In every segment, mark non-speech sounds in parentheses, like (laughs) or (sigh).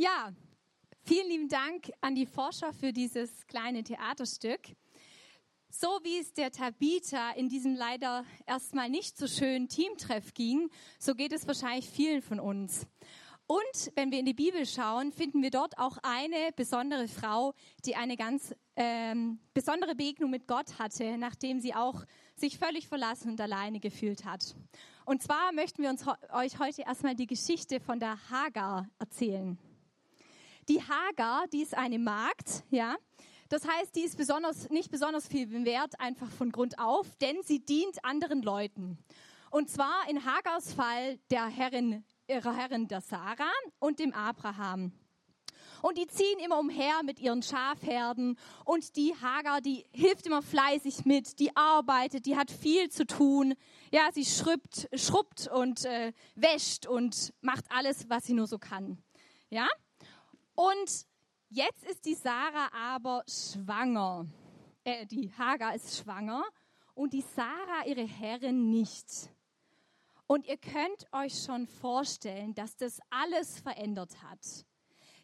Ja, vielen lieben Dank an die Forscher für dieses kleine Theaterstück. So wie es der Tabitha in diesem leider erstmal nicht so schönen Teamtreff ging, so geht es wahrscheinlich vielen von uns. Und wenn wir in die Bibel schauen, finden wir dort auch eine besondere Frau, die eine ganz ähm, besondere Begegnung mit Gott hatte, nachdem sie auch sich völlig verlassen und alleine gefühlt hat. Und zwar möchten wir uns euch heute erstmal die Geschichte von der Hagar erzählen. Die Hagar, die ist eine Magd, ja. Das heißt, die ist besonders, nicht besonders viel wert, einfach von Grund auf, denn sie dient anderen Leuten. Und zwar in Hagars Fall der Herrin ihrer Herrin der Sarah und dem Abraham. Und die ziehen immer umher mit ihren Schafherden und die Hagar, die hilft immer fleißig mit, die arbeitet, die hat viel zu tun. Ja, sie schrubbt, schrubbt und äh, wäscht und macht alles, was sie nur so kann. Ja? Und jetzt ist die Sarah aber schwanger. Äh, die Hagar ist schwanger und die Sarah, ihre Herrin, nicht. Und ihr könnt euch schon vorstellen, dass das alles verändert hat.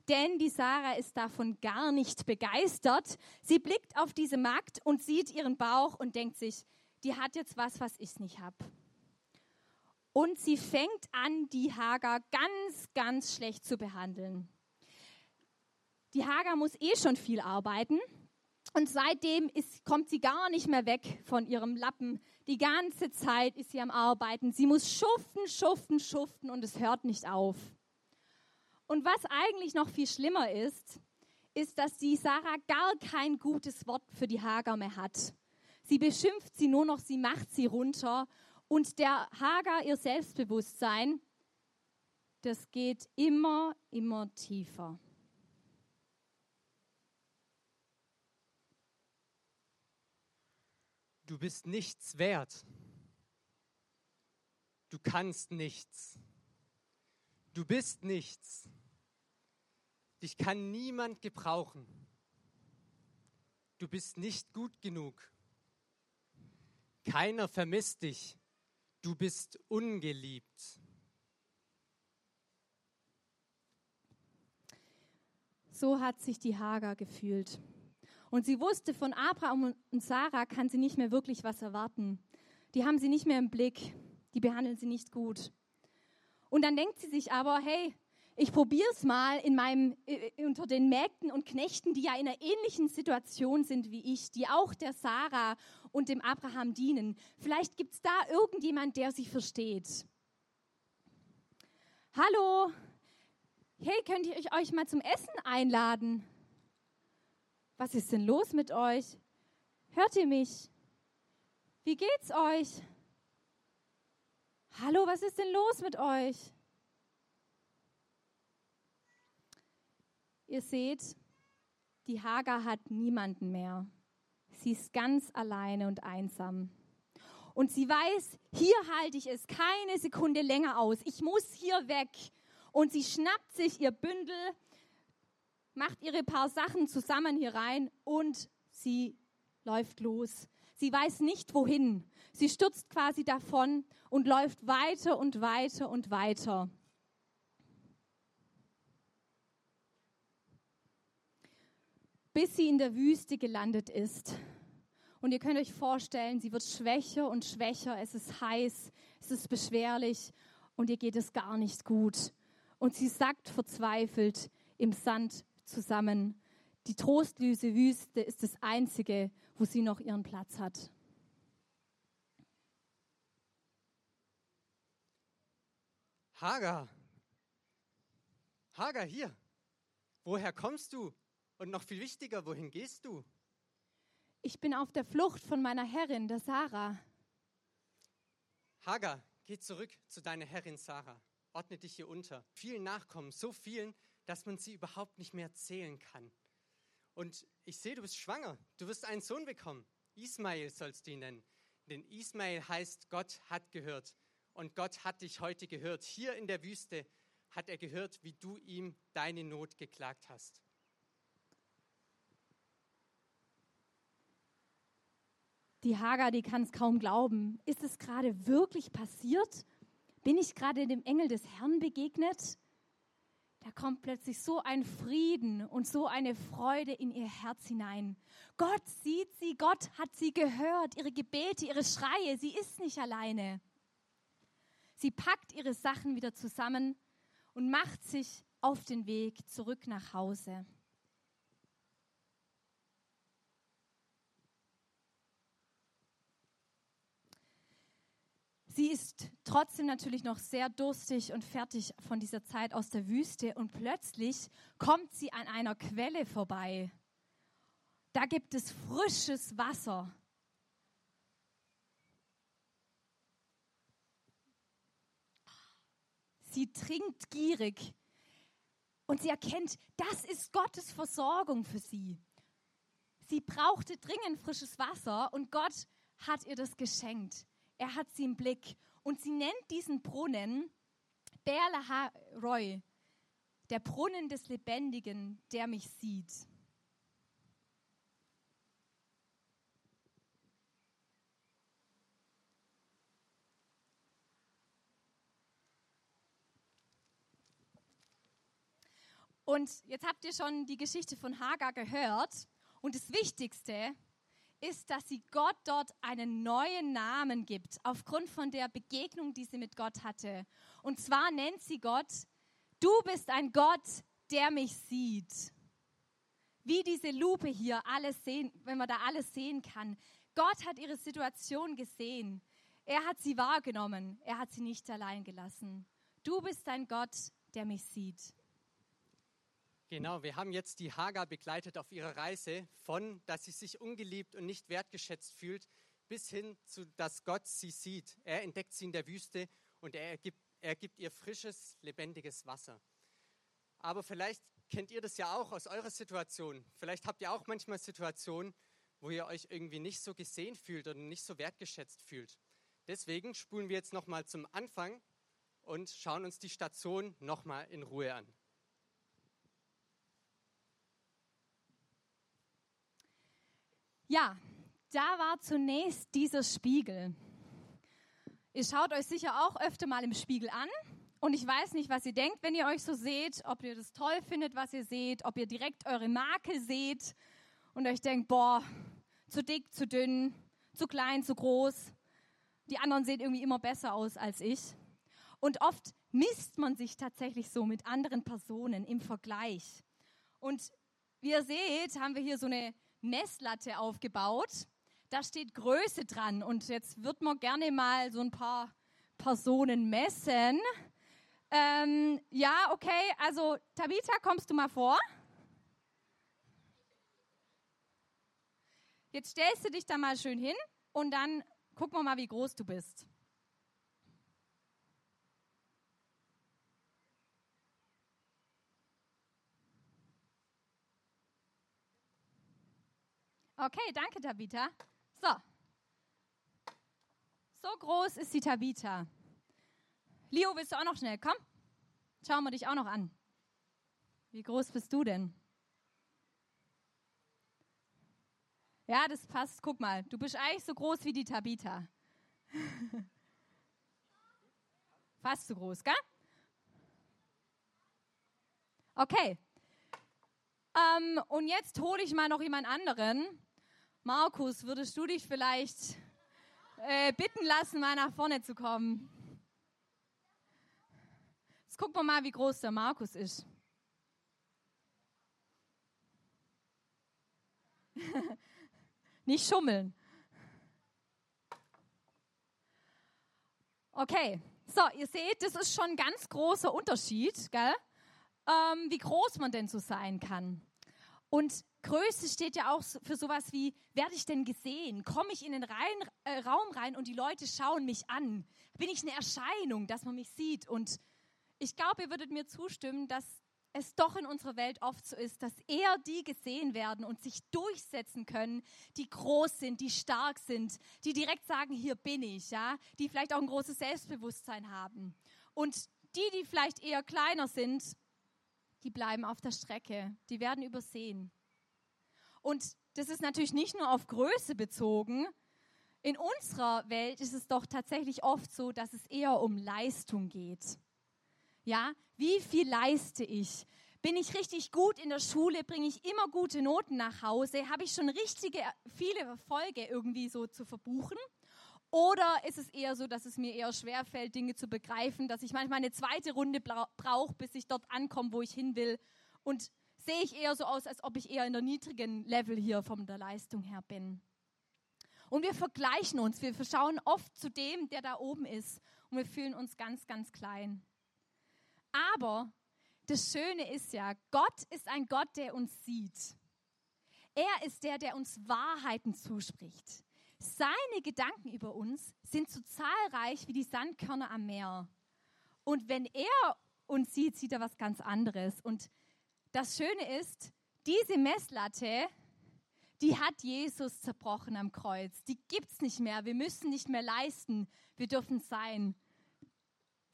Denn die Sarah ist davon gar nicht begeistert. Sie blickt auf diese Magd und sieht ihren Bauch und denkt sich, die hat jetzt was, was ich nicht habe. Und sie fängt an, die Hagar ganz, ganz schlecht zu behandeln. Die Hagar muss eh schon viel arbeiten. Und seitdem ist, kommt sie gar nicht mehr weg von ihrem Lappen. Die ganze Zeit ist sie am Arbeiten. Sie muss schuften, schuften, schuften und es hört nicht auf. Und was eigentlich noch viel schlimmer ist, ist, dass die Sarah gar kein gutes Wort für die Hagar mehr hat. Sie beschimpft sie nur noch, sie macht sie runter. Und der Hagar, ihr Selbstbewusstsein, das geht immer, immer tiefer. Du bist nichts wert. Du kannst nichts. Du bist nichts. Dich kann niemand gebrauchen. Du bist nicht gut genug. Keiner vermisst dich. Du bist ungeliebt. So hat sich die Hagar gefühlt. Und sie wusste, von Abraham und Sarah kann sie nicht mehr wirklich was erwarten. Die haben sie nicht mehr im Blick. Die behandeln sie nicht gut. Und dann denkt sie sich aber, hey, ich probiere es mal in meinem, äh, unter den Mägden und Knechten, die ja in einer ähnlichen Situation sind wie ich, die auch der Sarah und dem Abraham dienen. Vielleicht gibt es da irgendjemand, der sie versteht. Hallo, hey, könnt ihr euch mal zum Essen einladen? Was ist denn los mit euch? Hört ihr mich? Wie geht's euch? Hallo, was ist denn los mit euch? Ihr seht, die Hagar hat niemanden mehr. Sie ist ganz alleine und einsam. Und sie weiß, hier halte ich es keine Sekunde länger aus. Ich muss hier weg. Und sie schnappt sich ihr Bündel, macht ihre paar Sachen zusammen hier rein und sie läuft los. Sie weiß nicht wohin. Sie stürzt quasi davon und läuft weiter und weiter und weiter. Bis sie in der Wüste gelandet ist. Und ihr könnt euch vorstellen, sie wird schwächer und schwächer. Es ist heiß, es ist beschwerlich und ihr geht es gar nicht gut. Und sie sackt verzweifelt im Sand zusammen. Die trostlose Wüste ist das Einzige, wo sie noch ihren Platz hat. Hagar, Hagar hier, woher kommst du? Und noch viel wichtiger, wohin gehst du? Ich bin auf der Flucht von meiner Herrin, der Sarah. Hagar, geh zurück zu deiner Herrin Sarah. Ordne dich hier unter. Vielen Nachkommen, so vielen, dass man sie überhaupt nicht mehr zählen kann. Und ich sehe, du bist schwanger. Du wirst einen Sohn bekommen. Ismael sollst du ihn nennen. Denn Ismael heißt, Gott hat gehört. Und Gott hat dich heute gehört. Hier in der Wüste hat er gehört, wie du ihm deine Not geklagt hast. Die Hagar, die kann es kaum glauben. Ist es gerade wirklich passiert? Bin ich gerade dem Engel des Herrn begegnet? Kommt plötzlich so ein Frieden und so eine Freude in ihr Herz hinein. Gott sieht sie, Gott hat sie gehört, ihre Gebete, ihre Schreie, sie ist nicht alleine. Sie packt ihre Sachen wieder zusammen und macht sich auf den Weg zurück nach Hause. Sie ist trotzdem natürlich noch sehr durstig und fertig von dieser Zeit aus der Wüste und plötzlich kommt sie an einer Quelle vorbei. Da gibt es frisches Wasser. Sie trinkt gierig und sie erkennt, das ist Gottes Versorgung für sie. Sie brauchte dringend frisches Wasser und Gott hat ihr das geschenkt. Er hat sie im Blick. Und sie nennt diesen Brunnen Berla Roy, der Brunnen des Lebendigen, der mich sieht. Und jetzt habt ihr schon die Geschichte von Hagar gehört. Und das Wichtigste ist, dass sie Gott dort einen neuen Namen gibt, aufgrund von der Begegnung, die sie mit Gott hatte. Und zwar nennt sie Gott, du bist ein Gott, der mich sieht. Wie diese Lupe hier alles sehen, wenn man da alles sehen kann. Gott hat ihre Situation gesehen. Er hat sie wahrgenommen. Er hat sie nicht allein gelassen. Du bist ein Gott, der mich sieht. Genau, wir haben jetzt die Hagar begleitet auf ihrer Reise von, dass sie sich ungeliebt und nicht wertgeschätzt fühlt, bis hin zu, dass Gott sie sieht. Er entdeckt sie in der Wüste und er gibt, er gibt ihr frisches, lebendiges Wasser. Aber vielleicht kennt ihr das ja auch aus eurer Situation. Vielleicht habt ihr auch manchmal Situationen, wo ihr euch irgendwie nicht so gesehen fühlt oder nicht so wertgeschätzt fühlt. Deswegen spulen wir jetzt nochmal zum Anfang und schauen uns die Station nochmal in Ruhe an. Ja, da war zunächst dieser Spiegel. Ihr schaut euch sicher auch öfter mal im Spiegel an. Und ich weiß nicht, was ihr denkt, wenn ihr euch so seht, ob ihr das toll findet, was ihr seht, ob ihr direkt eure Makel seht und euch denkt, boah, zu dick, zu dünn, zu klein, zu groß. Die anderen sehen irgendwie immer besser aus als ich. Und oft misst man sich tatsächlich so mit anderen Personen im Vergleich. Und wie ihr seht, haben wir hier so eine Messlatte aufgebaut. Da steht Größe dran und jetzt wird man gerne mal so ein paar Personen messen. Ähm, ja, okay, also Tabitha, kommst du mal vor? Jetzt stellst du dich da mal schön hin und dann gucken wir mal, wie groß du bist. Okay, danke, Tabitha. So. So groß ist die Tabitha. Leo, bist du auch noch schnell? Komm, schauen wir dich auch noch an. Wie groß bist du denn? Ja, das passt. Guck mal, du bist eigentlich so groß wie die Tabitha. (laughs) Fast so groß, gell? Okay. Ähm, und jetzt hole ich mal noch jemand anderen. Markus, würdest du dich vielleicht äh, bitten lassen, mal nach vorne zu kommen? Jetzt gucken wir mal, wie groß der Markus ist. (laughs) Nicht schummeln. Okay, so, ihr seht, das ist schon ein ganz großer Unterschied, gell? Ähm, wie groß man denn so sein kann. Und Größe steht ja auch für sowas wie, werde ich denn gesehen? Komme ich in den rein, äh, Raum rein und die Leute schauen mich an? Bin ich eine Erscheinung, dass man mich sieht? Und ich glaube, ihr würdet mir zustimmen, dass es doch in unserer Welt oft so ist, dass eher die gesehen werden und sich durchsetzen können, die groß sind, die stark sind, die direkt sagen, hier bin ich, ja, die vielleicht auch ein großes Selbstbewusstsein haben. Und die, die vielleicht eher kleiner sind, die bleiben auf der Strecke, die werden übersehen. Und das ist natürlich nicht nur auf Größe bezogen. In unserer Welt ist es doch tatsächlich oft so, dass es eher um Leistung geht. Ja, wie viel leiste ich? Bin ich richtig gut in der Schule? Bringe ich immer gute Noten nach Hause? Habe ich schon richtige, viele Erfolge irgendwie so zu verbuchen? Oder ist es eher so, dass es mir eher schwerfällt, Dinge zu begreifen, dass ich manchmal eine zweite Runde brauche, bis ich dort ankomme, wo ich hin will? Und sehe ich eher so aus, als ob ich eher in der niedrigen Level hier von der Leistung her bin. Und wir vergleichen uns, wir schauen oft zu dem, der da oben ist und wir fühlen uns ganz, ganz klein. Aber das Schöne ist ja, Gott ist ein Gott, der uns sieht. Er ist der, der uns Wahrheiten zuspricht. Seine Gedanken über uns sind so zahlreich wie die Sandkörner am Meer. Und wenn er uns sieht, sieht er was ganz anderes. Und das Schöne ist, diese Messlatte, die hat Jesus zerbrochen am Kreuz. Die gibt es nicht mehr. Wir müssen nicht mehr leisten. Wir dürfen sein.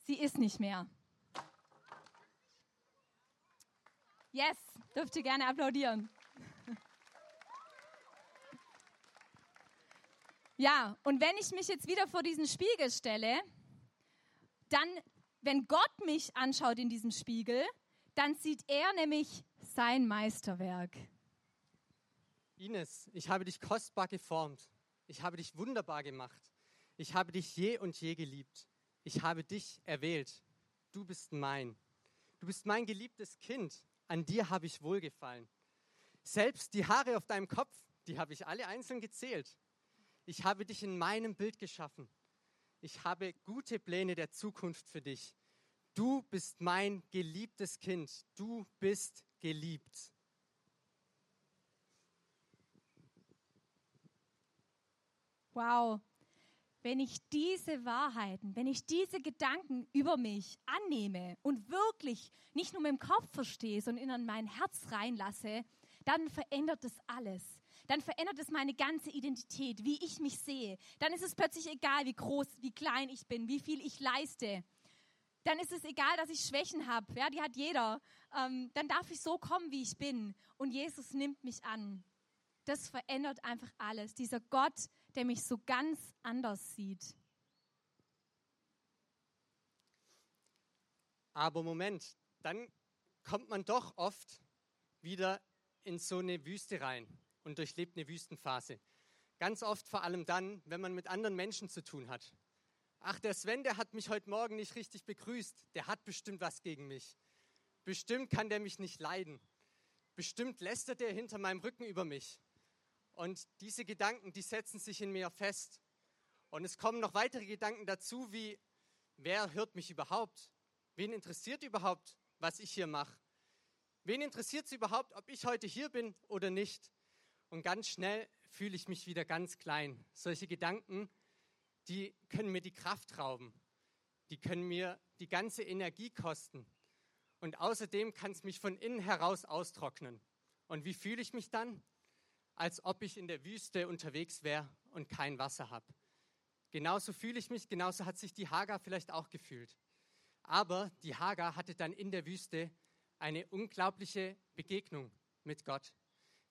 Sie ist nicht mehr. Yes, dürft ihr gerne applaudieren. Ja, und wenn ich mich jetzt wieder vor diesen Spiegel stelle, dann, wenn Gott mich anschaut in diesem Spiegel, dann sieht er nämlich sein Meisterwerk. Ines, ich habe dich kostbar geformt. Ich habe dich wunderbar gemacht. Ich habe dich je und je geliebt. Ich habe dich erwählt. Du bist mein. Du bist mein geliebtes Kind. An dir habe ich wohlgefallen. Selbst die Haare auf deinem Kopf, die habe ich alle einzeln gezählt. Ich habe dich in meinem Bild geschaffen. Ich habe gute Pläne der Zukunft für dich. Du bist mein geliebtes Kind. Du bist geliebt. Wow. Wenn ich diese Wahrheiten, wenn ich diese Gedanken über mich annehme und wirklich nicht nur mit dem Kopf verstehe, sondern in mein Herz reinlasse, dann verändert es alles dann verändert es meine ganze Identität, wie ich mich sehe. Dann ist es plötzlich egal, wie groß, wie klein ich bin, wie viel ich leiste. Dann ist es egal, dass ich Schwächen habe. Ja, die hat jeder. Ähm, dann darf ich so kommen, wie ich bin. Und Jesus nimmt mich an. Das verändert einfach alles. Dieser Gott, der mich so ganz anders sieht. Aber Moment, dann kommt man doch oft wieder in so eine Wüste rein und durchlebt eine Wüstenphase. Ganz oft vor allem dann, wenn man mit anderen Menschen zu tun hat. Ach, der Sven, der hat mich heute Morgen nicht richtig begrüßt. Der hat bestimmt was gegen mich. Bestimmt kann der mich nicht leiden. Bestimmt lästert er hinter meinem Rücken über mich. Und diese Gedanken, die setzen sich in mir fest. Und es kommen noch weitere Gedanken dazu, wie, wer hört mich überhaupt? Wen interessiert überhaupt, was ich hier mache? Wen interessiert es überhaupt, ob ich heute hier bin oder nicht? Und ganz schnell fühle ich mich wieder ganz klein. Solche Gedanken, die können mir die Kraft rauben. Die können mir die ganze Energie kosten. Und außerdem kann es mich von innen heraus austrocknen. Und wie fühle ich mich dann? Als ob ich in der Wüste unterwegs wäre und kein Wasser habe. Genauso fühle ich mich, genauso hat sich die Hagar vielleicht auch gefühlt. Aber die Hagar hatte dann in der Wüste eine unglaubliche Begegnung mit Gott.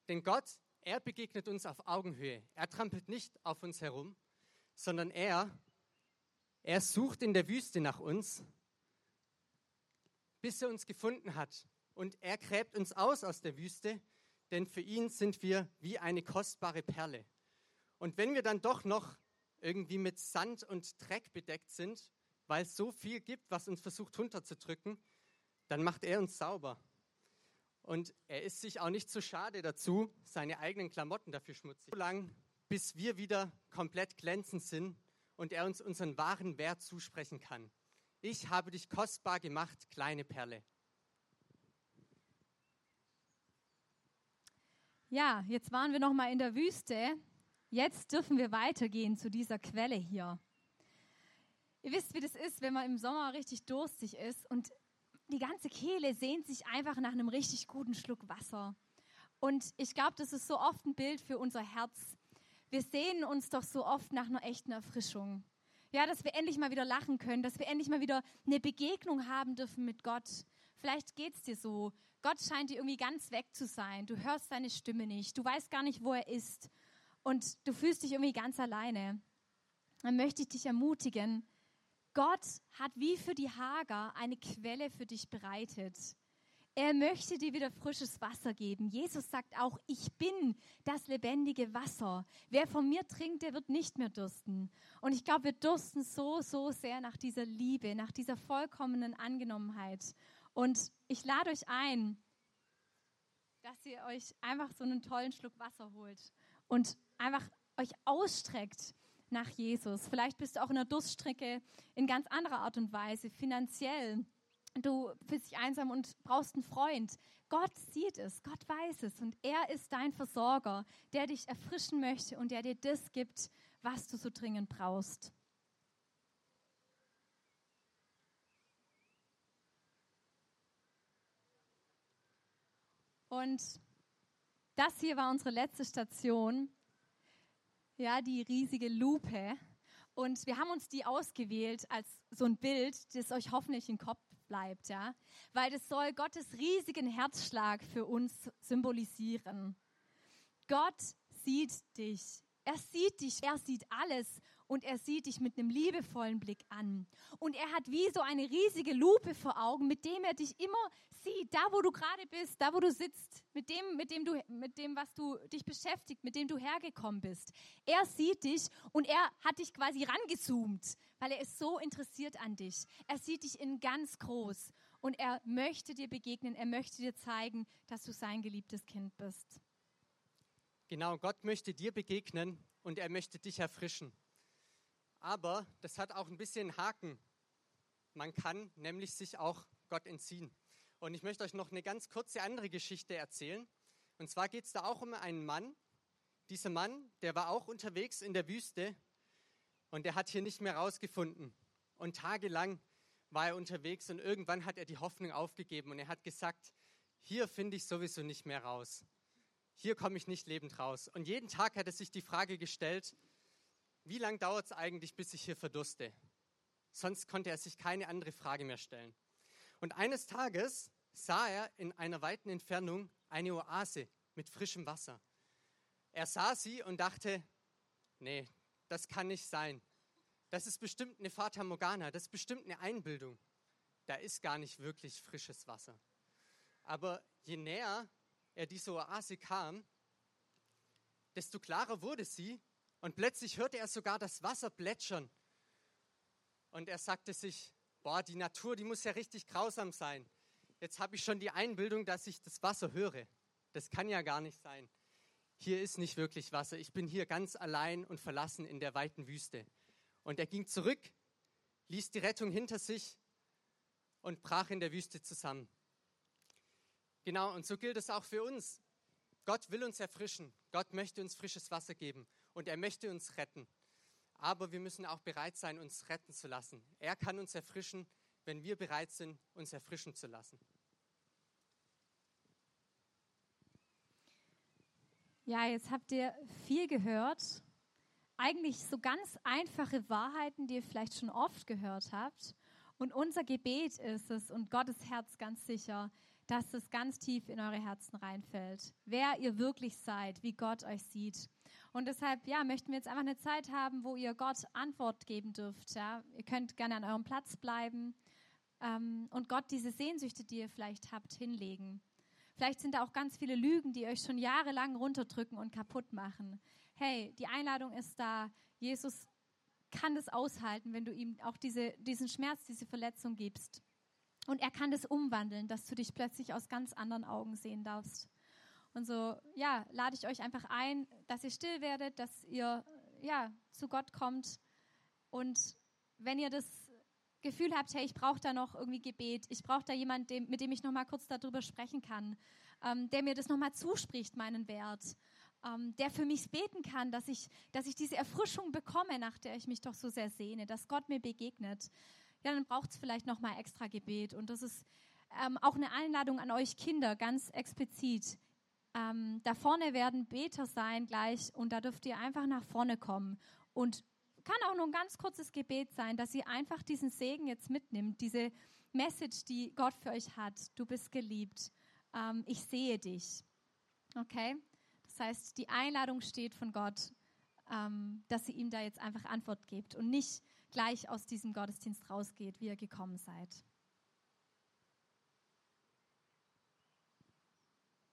Denn Gott er begegnet uns auf Augenhöhe. Er trampelt nicht auf uns herum, sondern er, er sucht in der Wüste nach uns, bis er uns gefunden hat. Und er gräbt uns aus aus der Wüste, denn für ihn sind wir wie eine kostbare Perle. Und wenn wir dann doch noch irgendwie mit Sand und Dreck bedeckt sind, weil es so viel gibt, was uns versucht runterzudrücken, dann macht er uns sauber. Und er ist sich auch nicht zu schade dazu, seine eigenen Klamotten dafür schmutzig zu so lang, bis wir wieder komplett glänzend sind und er uns unseren wahren Wert zusprechen kann. Ich habe dich kostbar gemacht, kleine Perle. Ja, jetzt waren wir noch mal in der Wüste. Jetzt dürfen wir weitergehen zu dieser Quelle hier. Ihr wisst, wie das ist, wenn man im Sommer richtig durstig ist und die ganze Kehle sehnt sich einfach nach einem richtig guten Schluck Wasser. Und ich glaube, das ist so oft ein Bild für unser Herz. Wir sehnen uns doch so oft nach einer echten Erfrischung. Ja, dass wir endlich mal wieder lachen können, dass wir endlich mal wieder eine Begegnung haben dürfen mit Gott. Vielleicht geht es dir so. Gott scheint dir irgendwie ganz weg zu sein. Du hörst seine Stimme nicht. Du weißt gar nicht, wo er ist. Und du fühlst dich irgendwie ganz alleine. Dann möchte ich dich ermutigen, Gott hat wie für die Hager eine Quelle für dich bereitet. Er möchte dir wieder frisches Wasser geben. Jesus sagt auch, ich bin das lebendige Wasser. Wer von mir trinkt, der wird nicht mehr dursten. Und ich glaube, wir dursten so, so sehr nach dieser Liebe, nach dieser vollkommenen Angenommenheit. Und ich lade euch ein, dass ihr euch einfach so einen tollen Schluck Wasser holt und einfach euch ausstreckt nach Jesus. Vielleicht bist du auch in einer Durststrecke in ganz anderer Art und Weise, finanziell du fühlst dich einsam und brauchst einen Freund. Gott sieht es, Gott weiß es und er ist dein Versorger, der dich erfrischen möchte und der dir das gibt, was du so dringend brauchst. Und das hier war unsere letzte Station, ja, die riesige Lupe. Und wir haben uns die ausgewählt als so ein Bild, das euch hoffentlich im Kopf bleibt, ja, weil das soll Gottes riesigen Herzschlag für uns symbolisieren. Gott sieht dich. Er sieht dich, er sieht alles und er sieht dich mit einem liebevollen Blick an. Und er hat wie so eine riesige Lupe vor Augen, mit dem er dich immer sieht, da wo du gerade bist, da wo du sitzt, mit dem, mit dem du, mit dem, was du dich beschäftigt, mit dem du hergekommen bist. Er sieht dich und er hat dich quasi rangezoomt, weil er ist so interessiert an dich. Er sieht dich in ganz groß und er möchte dir begegnen, er möchte dir zeigen, dass du sein geliebtes Kind bist. Genau, Gott möchte dir begegnen und er möchte dich erfrischen. Aber das hat auch ein bisschen Haken. Man kann nämlich sich auch Gott entziehen. Und ich möchte euch noch eine ganz kurze andere Geschichte erzählen. Und zwar geht es da auch um einen Mann. Dieser Mann, der war auch unterwegs in der Wüste und der hat hier nicht mehr rausgefunden. Und tagelang war er unterwegs und irgendwann hat er die Hoffnung aufgegeben und er hat gesagt, hier finde ich sowieso nicht mehr raus hier komme ich nicht lebend raus. Und jeden Tag hat er sich die Frage gestellt, wie lange dauert es eigentlich, bis ich hier verdurste? Sonst konnte er sich keine andere Frage mehr stellen. Und eines Tages sah er in einer weiten Entfernung eine Oase mit frischem Wasser. Er sah sie und dachte, nee, das kann nicht sein. Das ist bestimmt eine Fata Morgana, das ist bestimmt eine Einbildung. Da ist gar nicht wirklich frisches Wasser. Aber je näher er diese Oase kam, desto klarer wurde sie und plötzlich hörte er sogar das Wasser plätschern. Und er sagte sich, boah, die Natur, die muss ja richtig grausam sein. Jetzt habe ich schon die Einbildung, dass ich das Wasser höre. Das kann ja gar nicht sein. Hier ist nicht wirklich Wasser. Ich bin hier ganz allein und verlassen in der weiten Wüste. Und er ging zurück, ließ die Rettung hinter sich und brach in der Wüste zusammen. Genau, und so gilt es auch für uns. Gott will uns erfrischen. Gott möchte uns frisches Wasser geben und er möchte uns retten. Aber wir müssen auch bereit sein, uns retten zu lassen. Er kann uns erfrischen, wenn wir bereit sind, uns erfrischen zu lassen. Ja, jetzt habt ihr viel gehört. Eigentlich so ganz einfache Wahrheiten, die ihr vielleicht schon oft gehört habt. Und unser Gebet ist es und Gottes Herz ganz sicher, dass es ganz tief in eure Herzen reinfällt, wer ihr wirklich seid, wie Gott euch sieht. Und deshalb, ja, möchten wir jetzt einfach eine Zeit haben, wo ihr Gott Antwort geben dürft. Ja. Ihr könnt gerne an eurem Platz bleiben ähm, und Gott diese Sehnsüchte, die ihr vielleicht habt, hinlegen. Vielleicht sind da auch ganz viele Lügen, die euch schon jahrelang runterdrücken und kaputt machen. Hey, die Einladung ist da. Jesus kann das aushalten, wenn du ihm auch diese, diesen Schmerz, diese Verletzung gibst. Und er kann das umwandeln, dass du dich plötzlich aus ganz anderen Augen sehen darfst. Und so, ja, lade ich euch einfach ein, dass ihr still werdet, dass ihr, ja, zu Gott kommt. Und wenn ihr das Gefühl habt, hey, ich brauche da noch irgendwie Gebet, ich brauche da jemanden, mit dem ich noch mal kurz darüber sprechen kann, ähm, der mir das noch mal zuspricht, meinen Wert, ähm, der für mich beten kann, dass ich, dass ich diese Erfrischung bekomme, nach der ich mich doch so sehr sehne, dass Gott mir begegnet ja, dann braucht es vielleicht nochmal extra Gebet. Und das ist ähm, auch eine Einladung an euch Kinder, ganz explizit. Ähm, da vorne werden Beter sein gleich und da dürft ihr einfach nach vorne kommen. Und kann auch nur ein ganz kurzes Gebet sein, dass ihr einfach diesen Segen jetzt mitnimmt, diese Message, die Gott für euch hat. Du bist geliebt. Ähm, ich sehe dich. Okay? Das heißt, die Einladung steht von Gott, ähm, dass sie ihm da jetzt einfach Antwort gibt und nicht gleich aus diesem Gottesdienst rausgeht, wie ihr gekommen seid.